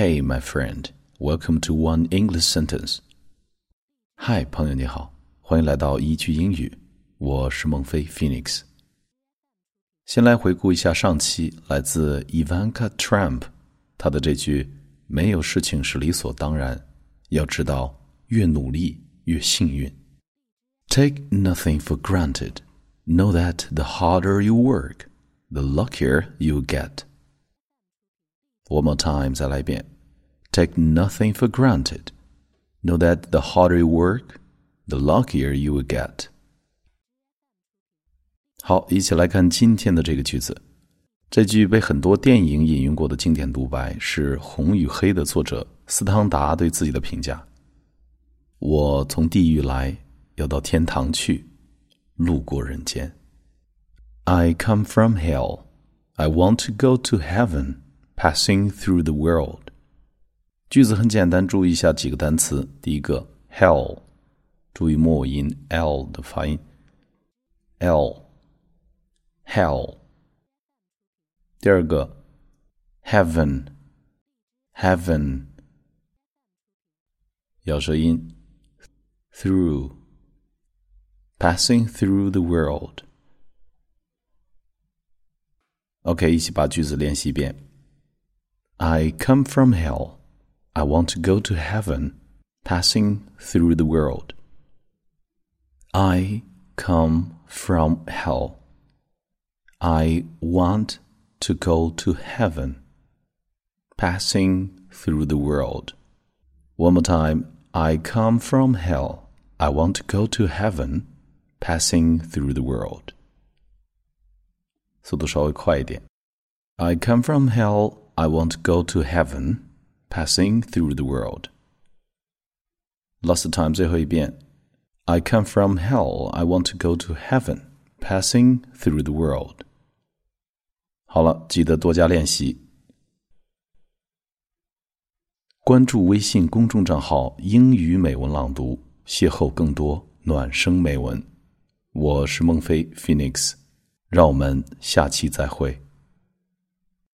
Hey, my friend, welcome to One English Sentence. Hi，朋友你好，欢迎来到一句英语。我是孟非 Phoenix。先来回顾一下上期来自 Ivanka Trump，她的这句“没有事情是理所当然”，要知道越努力越幸运。Take nothing for granted. Know that the harder you work, the luckier you get. One more time, 再来一遍. Take nothing for granted. Know that the harder you work, the luckier you will get. 好，一起来看今天的这个句子。这句被很多电影引用过的经典独白是《红与黑》的作者斯汤达对自己的评价：“我从地狱来，要到天堂去，路过人间。I come from hell. I want to go to heaven. Passing through the world，句子很简单，注意一下几个单词。第一个，hell，注意末尾音 l 的发音，l，hell。第二个，heaven，heaven，咬舌音，through，passing through the world。OK，一起把句子练习一遍。 I come from hell. I want to go to heaven, passing through the world. I come from hell. I want to go to heaven, passing through the world. One more time. I come from hell. I want to go to heaven, passing through the world. 速度稍微快一点。I come from hell. I want to go to heaven, passing through the world. Last time 最后一遍. I come from hell. I want to go to heaven, passing through the world. 好了，记得多加练习。关注微信公众账号“英语美文朗读”，邂逅更多暖声美文。我是孟非 Phoenix，让我们下期再会。